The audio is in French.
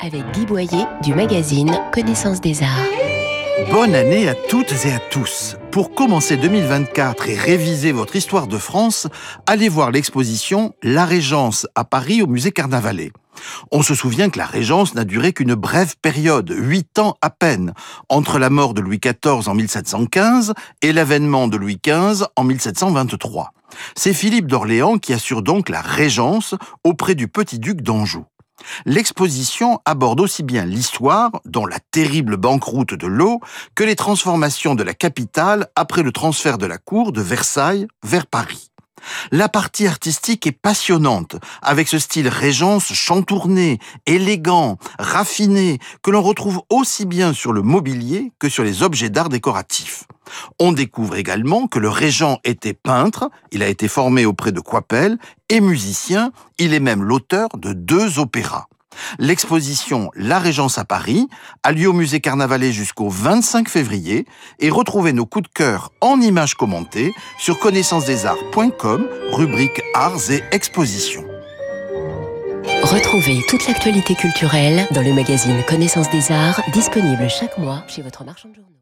Avec Guy Boyer du magazine Connaissance des Arts. Bonne année à toutes et à tous. Pour commencer 2024 et réviser votre histoire de France, allez voir l'exposition La Régence à Paris au musée Carnavalet. On se souvient que la Régence n'a duré qu'une brève période, huit ans à peine, entre la mort de Louis XIV en 1715 et l'avènement de Louis XV en 1723. C'est Philippe d'Orléans qui assure donc la Régence auprès du petit-duc d'Anjou. L'exposition aborde aussi bien l'histoire, dont la terrible banqueroute de l'eau, que les transformations de la capitale après le transfert de la cour de Versailles vers Paris. La partie artistique est passionnante, avec ce style régence chantourné, élégant, raffiné, que l'on retrouve aussi bien sur le mobilier que sur les objets d'art décoratifs. On découvre également que le régent était peintre, il a été formé auprès de Coipel, et musicien, il est même l'auteur de deux opéras. L'exposition La Régence à Paris a lieu au musée Carnavalet jusqu'au 25 février et retrouvez nos coups de cœur en images commentées sur connaissancesdesarts.com, rubrique Arts et Expositions. Retrouvez toute l'actualité culturelle dans le magazine Connaissance des Arts, disponible chaque mois chez votre marchand de journaux.